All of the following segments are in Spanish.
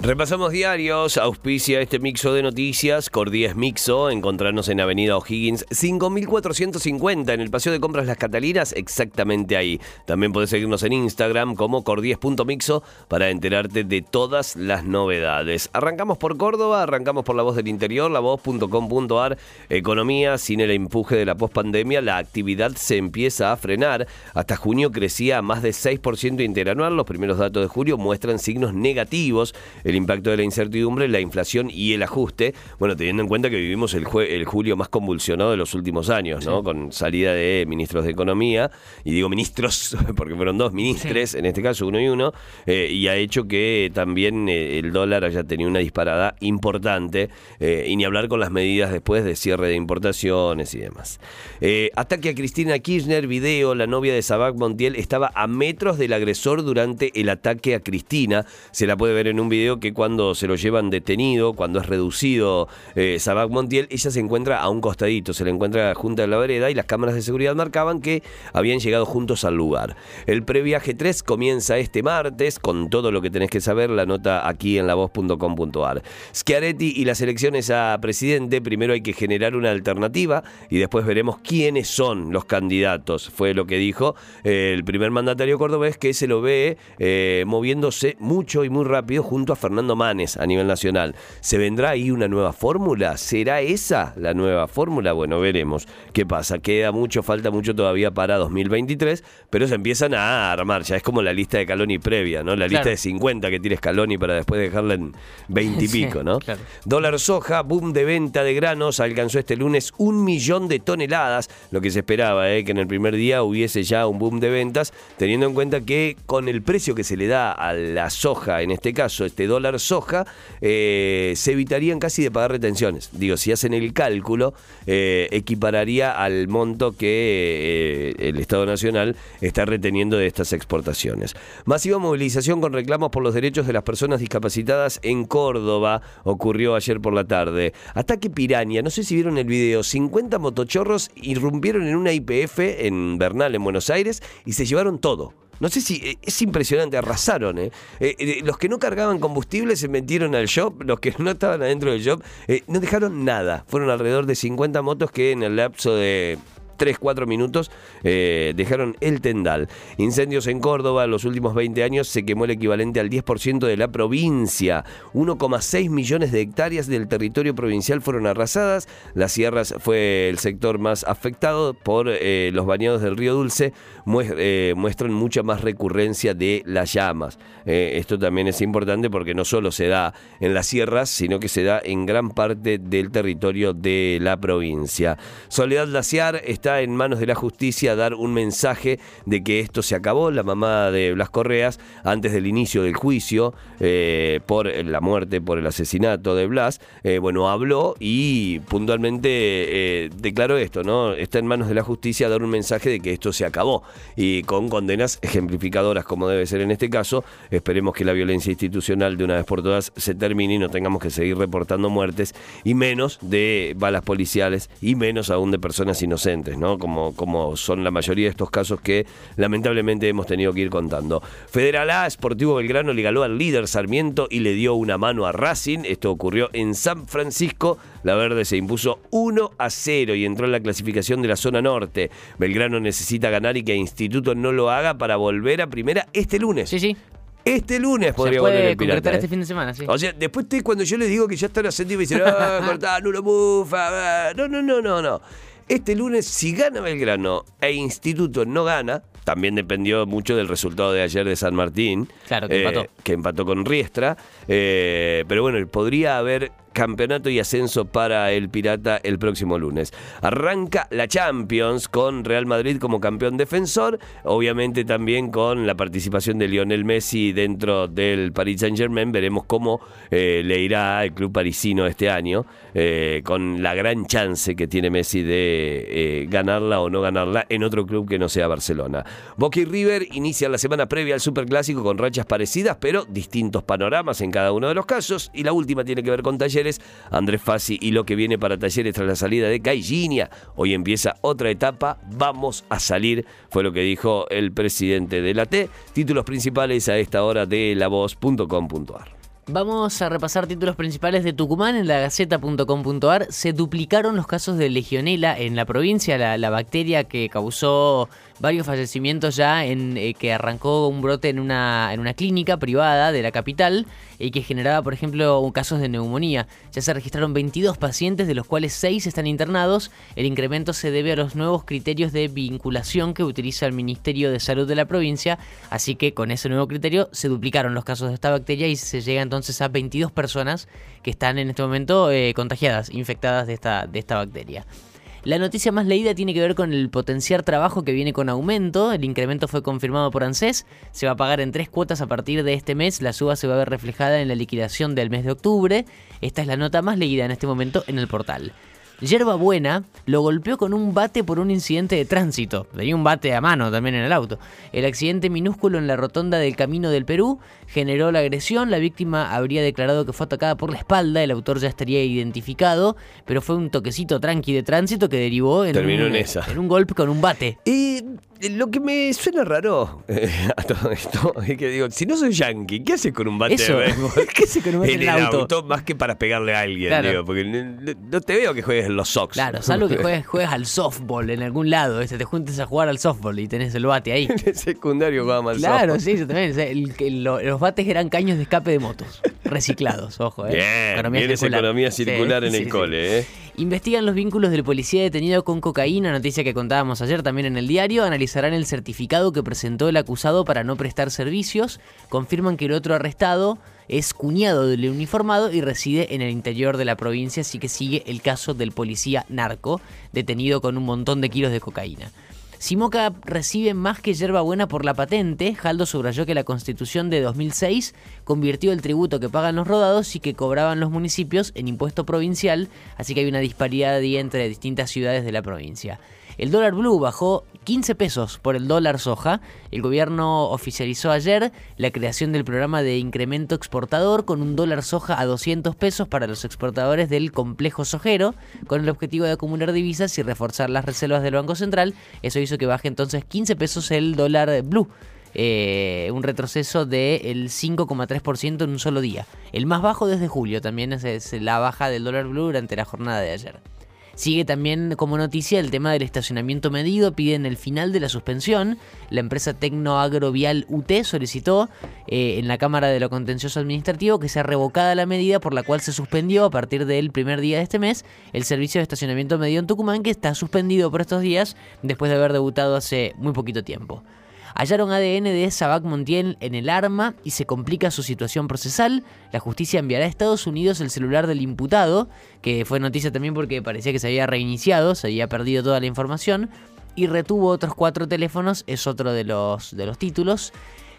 Repasamos diarios, auspicia este mixo de noticias, Cordíes Mixo, encontrarnos en Avenida O'Higgins 5450 en el Paseo de Compras Las Catalinas, exactamente ahí. También podés seguirnos en Instagram como cordies.mixo para enterarte de todas las novedades. Arrancamos por Córdoba, arrancamos por la voz del interior, la voz.com.ar, economía, sin el empuje de la pospandemia, la actividad se empieza a frenar. Hasta junio crecía más de 6% interanual, los primeros datos de julio muestran signos negativos el impacto de la incertidumbre, la inflación y el ajuste. Bueno, teniendo en cuenta que vivimos el, el julio más convulsionado de los últimos años, ¿no? Con salida de ministros de Economía, y digo ministros porque fueron dos ministres, en este caso uno y uno, eh, y ha hecho que también eh, el dólar haya tenido una disparada importante, eh, y ni hablar con las medidas después de cierre de importaciones y demás. ataque a Cristina Kirchner, video, la novia de Sabac Montiel estaba a metros del agresor durante el ataque a Cristina. Se la puede ver en un video que cuando se lo llevan detenido, cuando es reducido eh, Montiel, ella se encuentra a un costadito, se le encuentra junto a la vereda y las cámaras de seguridad marcaban que habían llegado juntos al lugar. El previaje 3 comienza este martes con todo lo que tenés que saber, la nota aquí en lavoz.com.ar. Schiaretti y las elecciones a presidente, primero hay que generar una alternativa y después veremos quiénes son los candidatos. Fue lo que dijo eh, el primer mandatario cordobés que se lo ve eh, moviéndose mucho y muy rápido junto a Fernando Manes a nivel nacional. ¿Se vendrá ahí una nueva fórmula? ¿Será esa la nueva fórmula? Bueno, veremos qué pasa. Queda mucho, falta mucho todavía para 2023, pero se empiezan a armar. Ya es como la lista de Caloni previa, ¿no? La lista de 50 que tienes Caloni para después dejarla en 20 y pico, ¿no? Dólar soja, boom de venta de granos, alcanzó este lunes un millón de toneladas, lo que se esperaba, ¿eh? que en el primer día hubiese ya un boom de ventas, teniendo en cuenta que con el precio que se le da a la soja, en este caso, este dólar soja, eh, se evitarían casi de pagar retenciones. Digo, si hacen el cálculo, eh, equipararía al monto que eh, el Estado Nacional está reteniendo de estas exportaciones. Masiva movilización con reclamos por los derechos de las personas discapacitadas en Córdoba ocurrió ayer por la tarde. Ataque Piraña, no sé si vieron el video, 50 motochorros irrumpieron en una IPF en Bernal, en Buenos Aires, y se llevaron todo. No sé si eh, es impresionante, arrasaron. ¿eh? Eh, los que no cargaban combustible se metieron al shop, los que no estaban adentro del shop no dejaron nada. Fueron alrededor de 50 motos que en el lapso de 3-4 minutos eh, dejaron el tendal. Incendios en Córdoba, en los últimos 20 años se quemó el equivalente al 10% de la provincia. 1,6 millones de hectáreas del territorio provincial fueron arrasadas. Las sierras fue el sector más afectado por eh, los bañados del río Dulce. Eh, muestran mucha más recurrencia de las llamas. esto también es importante porque no solo se da en las sierras, sino que se da en gran parte del territorio de la provincia. Soledad Laciar está en manos de la justicia dar un mensaje de que esto se acabó. La mamá de Blas Correas, antes del inicio del juicio eh, por la muerte, por el asesinato de Blas, eh, bueno, habló y puntualmente eh, declaró esto, ¿no? Está en manos de la justicia dar un mensaje de que esto se acabó y con condenas ejemplificadoras como debe ser en este caso. Esperemos que la violencia institucional de una vez por todas se termine y no tengamos que seguir reportando muertes y menos de balas policiales y menos aún de personas inocentes. Como, como son la mayoría de estos casos que lamentablemente hemos tenido que ir contando. Federal A, Sportivo Belgrano le galó al líder Sarmiento y le dio una mano a Racing. Esto ocurrió en San Francisco. La Verde se impuso 1 a 0 y entró en la clasificación de la zona norte. Belgrano necesita ganar y que Instituto no lo haga para volver a primera este lunes. Sí, sí. Este lunes podría volver el pirata. este ¿eh? fin de semana, sí. O sea, después cuando yo le digo que ya están ascendidos me dicen, ah, cortá, no lo bufa. No, no, no, no, no. Este lunes, si gana Belgrano e Instituto no gana, también dependió mucho del resultado de ayer de San Martín. Claro, que empató. Eh, que empató con Riestra. Eh, pero bueno, podría haber campeonato y ascenso para el Pirata el próximo lunes. Arranca la Champions con Real Madrid como campeón defensor, obviamente también con la participación de Lionel Messi dentro del Paris Saint Germain. Veremos cómo eh, le irá al club parisino este año, eh, con la gran chance que tiene Messi de eh, ganarla o no ganarla en otro club que no sea Barcelona. Boca y River inician la semana previa al Superclásico con rachas parecidas, pero distintos panoramas en cada uno de los casos. Y la última tiene que ver con Talleres Andrés Fassi y lo que viene para Talleres tras la salida de Caillinia. Hoy empieza otra etapa, vamos a salir, fue lo que dijo el presidente de la T. Títulos principales a esta hora de lavoz.com.ar. Vamos a repasar títulos principales de Tucumán en la gaceta.com.ar. Se duplicaron los casos de legionela en la provincia, la bacteria que causó varios fallecimientos ya en eh, que arrancó un brote en una, en una clínica privada de la capital y que generaba, por ejemplo, casos de neumonía. Ya se registraron 22 pacientes, de los cuales 6 están internados. El incremento se debe a los nuevos criterios de vinculación que utiliza el Ministerio de Salud de la provincia, así que con ese nuevo criterio se duplicaron los casos de esta bacteria y se llega entonces a 22 personas que están en este momento eh, contagiadas, infectadas de esta, de esta bacteria. La noticia más leída tiene que ver con el potenciar trabajo que viene con aumento. El incremento fue confirmado por ANSES. Se va a pagar en tres cuotas a partir de este mes. La suba se va a ver reflejada en la liquidación del mes de octubre. Esta es la nota más leída en este momento en el portal. Yerba Buena lo golpeó con un bate por un incidente de tránsito. Tenía un bate a mano también en el auto. El accidente minúsculo en la rotonda del Camino del Perú generó la agresión. La víctima habría declarado que fue atacada por la espalda. El autor ya estaría identificado, pero fue un toquecito tranqui de tránsito que derivó en, un, en un golpe con un bate. Y lo que me suena raro eh, a todo esto es que digo, si no soy yankee, ¿qué haces con un bate Eso. de? ¿Qué haces con un bate en en el el auto? auto? Más que para pegarle a alguien, Claro. digo, porque no, no te veo que juegues en los Sox. Claro, salvo que juegues, juegues al softball en algún lado, ¿viste? te juntes a jugar al softball y tenés el bate ahí. en el secundario jugaba al Claro, softball. sí, yo también. o sea, el- el- lo- los bates eran caños de escape de motos, reciclados, ojo. ¿eh? Bien, bien esa economía circular Sí, en el sí. cole, ¿eh? Investigan los vínculos del policía detenido con cocaína, noticia que contábamos ayer también en el diario. Analizarán el certificado que presentó el acusado para no prestar servicios. Confirman que el otro arrestado es cuñado del uniformado y reside en el interior de la provincia, así que sigue el caso del policía narco, detenido con un montón de kilos de cocaína. Simoca recibe más que yerba buena por la patente. Jaldo subrayó que la constitución de 2006 convirtió el tributo que pagan los rodados y que cobraban los municipios en impuesto provincial, así que hay una disparidad ahí entre distintas ciudades de la provincia. El dólar blue bajó 15 pesos por el dólar soja. El gobierno oficializó ayer la creación del programa de incremento exportador con un dólar soja a 200 pesos para los exportadores del complejo sojero, con el objetivo de acumular divisas y reforzar las reservas del Banco Central. Eso hizo que baje entonces 15 pesos el dólar blue. Eh, un retroceso del 5,3% en un solo día. El más bajo desde julio también es, es la baja del dólar blue durante la jornada de ayer. Sigue también como noticia el tema del estacionamiento medido. Piden el final de la suspensión. La empresa Tecnoagrovial UT solicitó eh, en la Cámara de lo Contencioso Administrativo que sea revocada la medida por la cual se suspendió a partir del primer día de este mes el servicio de estacionamiento medido en Tucumán, que está suspendido por estos días después de haber debutado hace muy poquito tiempo. Hallaron ADN de Sabac Montiel en el arma y se complica su situación procesal. La justicia enviará a Estados Unidos el celular del imputado, que fue noticia también porque parecía que se había reiniciado, se había perdido toda la información, y retuvo otros cuatro teléfonos, es otro de los, de los títulos.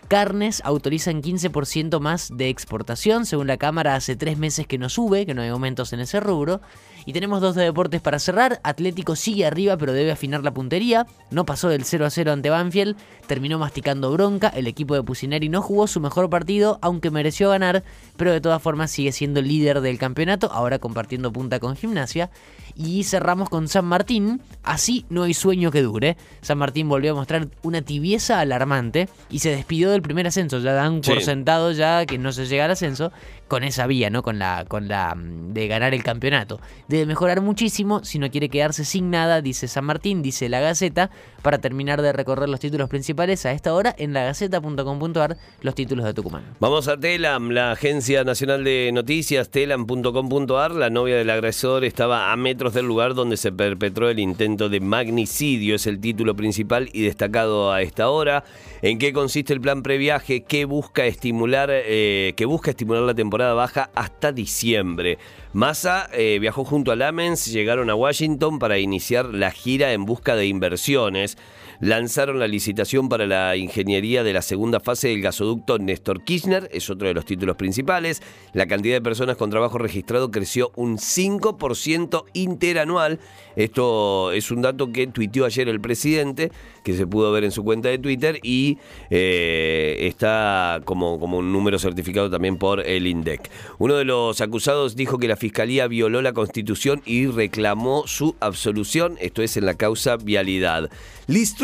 Carnes autorizan 15% más de exportación, según la Cámara hace tres meses que no sube, que no hay aumentos en ese rubro. Y tenemos dos de deportes para cerrar. Atlético sigue arriba, pero debe afinar la puntería. No pasó del 0 a 0 ante Banfield. Terminó masticando bronca. El equipo de Pusineri no jugó su mejor partido, aunque mereció ganar. Pero de todas formas sigue siendo líder del campeonato, ahora compartiendo punta con Gimnasia. Y cerramos con San Martín. Así no hay sueño que dure. San Martín volvió a mostrar una tibieza alarmante y se despidió del primer ascenso. Ya dan por Sí. sentado ya que no se llega al ascenso con esa vía, ¿no? Con la, con la mm, de ganar el campeonato. Debe mejorar muchísimo si no quiere quedarse sin nada, dice San Martín, dice la Gaceta, para terminar de recorrer los títulos principales a esta hora en lagaceta.com.ar, los títulos de Tucumán. Vamos a Telam, la agencia nacional de noticias, telam.com.ar. La novia del agresor estaba a metros del lugar donde se perpetró el intento de magnicidio. Es el título principal y destacado a esta hora. ¿En qué consiste el plan previaje que busca estimular, eh, que busca estimular la temporada baja hasta diciembre? Massa eh, viajó junto a Lamens, llegaron a Washington para iniciar la gira en busca de inversiones. Lanzaron la licitación para la ingeniería de la segunda fase del gasoducto Néstor Kirchner, es otro de los títulos principales. La cantidad de personas con trabajo registrado creció un 5% interanual. Esto es un dato que tuiteó ayer el presidente, que se pudo ver en su cuenta de Twitter y eh, está como, como un número certificado también por el INDEC. Uno de los acusados dijo que la fiscalía violó la constitución y reclamó su absolución, esto es en la causa vialidad. Liz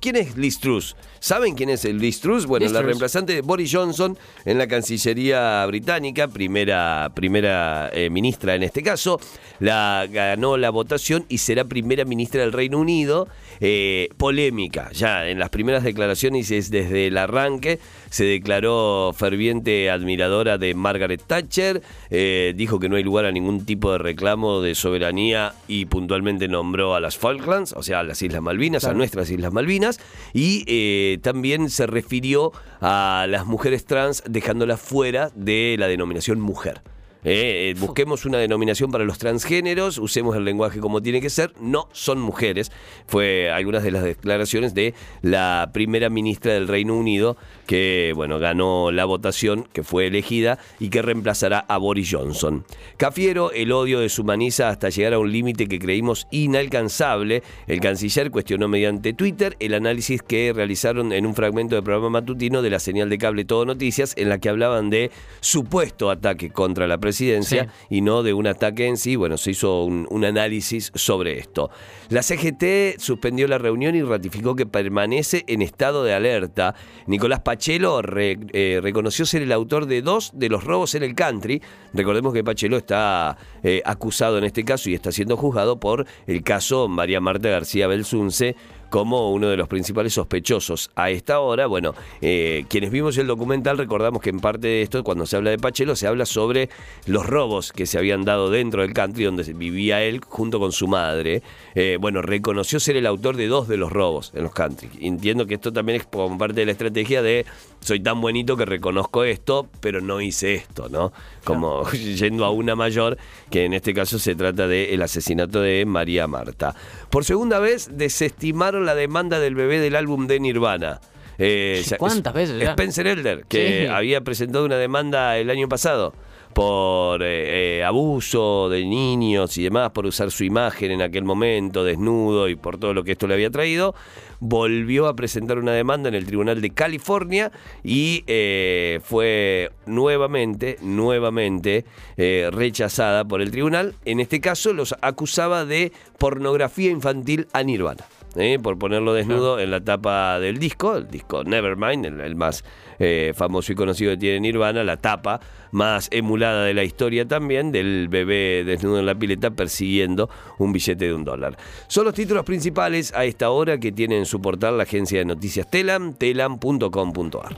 ¿quién es Liz Truss? ¿Saben quién es el Liz Truss? Bueno, Liz la Truss. reemplazante de Boris Johnson en la Cancillería británica, primera, primera eh, ministra en este caso, la ganó la votación y será primera ministra del Reino Unido. Eh, polémica, ya en las primeras declaraciones es desde el arranque, se declaró ferviente admiradora de Margaret Thatcher, eh, dijo que no hay lugar a ningún tipo de reclamo de soberanía y puntualmente nombró a las Falklands, o sea, a las Islas Malvinas, a nuestras Islas Malvinas, y eh, también se refirió a las mujeres trans dejándolas fuera de la denominación mujer. Eh, eh, busquemos una denominación para los transgéneros, usemos el lenguaje como tiene que ser, no son mujeres. Fue algunas de las declaraciones de la primera ministra del Reino Unido que, bueno, ganó la votación, que fue elegida y que reemplazará a Boris Johnson. Cafiero, el odio deshumaniza hasta llegar a un límite que creímos inalcanzable. El canciller cuestionó mediante Twitter el análisis que realizaron en un fragmento del programa matutino de la señal de cable Todo Noticias, en la que hablaban de supuesto ataque contra la presidencia Sí. y no de un ataque en sí. Bueno, se hizo un, un análisis sobre esto. La CGT suspendió la reunión y ratificó que permanece en estado de alerta. Nicolás Pachelo re- eh, reconoció ser el autor de dos de los robos en el country. Recordemos que Pachelo está eh, acusado en este caso y está siendo juzgado por el caso María Marta García Belsunce como uno de los principales sospechosos. A esta hora, bueno, eh, quienes vimos el documental recordamos que en parte de esto, cuando se habla de Pachelo, se habla sobre los robos que se habían dado dentro del country donde vivía él junto con su madre. Eh, bueno, reconoció ser el autor de dos de los robos en los country. Entiendo que esto también es como parte de la estrategia de soy tan buenito que reconozco esto, pero no hice esto, ¿no? Como yendo a una mayor, que en este caso se trata del asesinato de María Marta. Por segunda vez desestimaron la demanda del bebé del álbum de Nirvana. Eh, ¿Cuántas veces ya? Spencer Elder, que Sí. había presentado una demanda el año pasado por eh, eh, abuso de niños y demás, por usar su imagen en aquel momento, desnudo y por todo lo que esto le había traído, volvió a presentar una demanda en el Tribunal de California y eh, fue nuevamente, nuevamente eh, rechazada por el tribunal. En este caso los acusaba de pornografía infantil a Nirvana. ¿Eh? por ponerlo desnudo en la tapa del disco, el disco Nevermind, el, el más eh, famoso y conocido que tiene Nirvana, la tapa más emulada de la historia también, del bebé desnudo en la pileta persiguiendo un billete de un dólar. Son los títulos principales a esta hora que tiene en su portal la agencia de noticias Telam, telam.com.ar.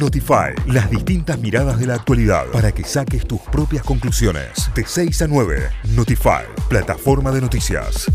Notify, las distintas miradas de la actualidad para que saques tus propias conclusiones. De 6 a 9, Notify, plataforma de noticias.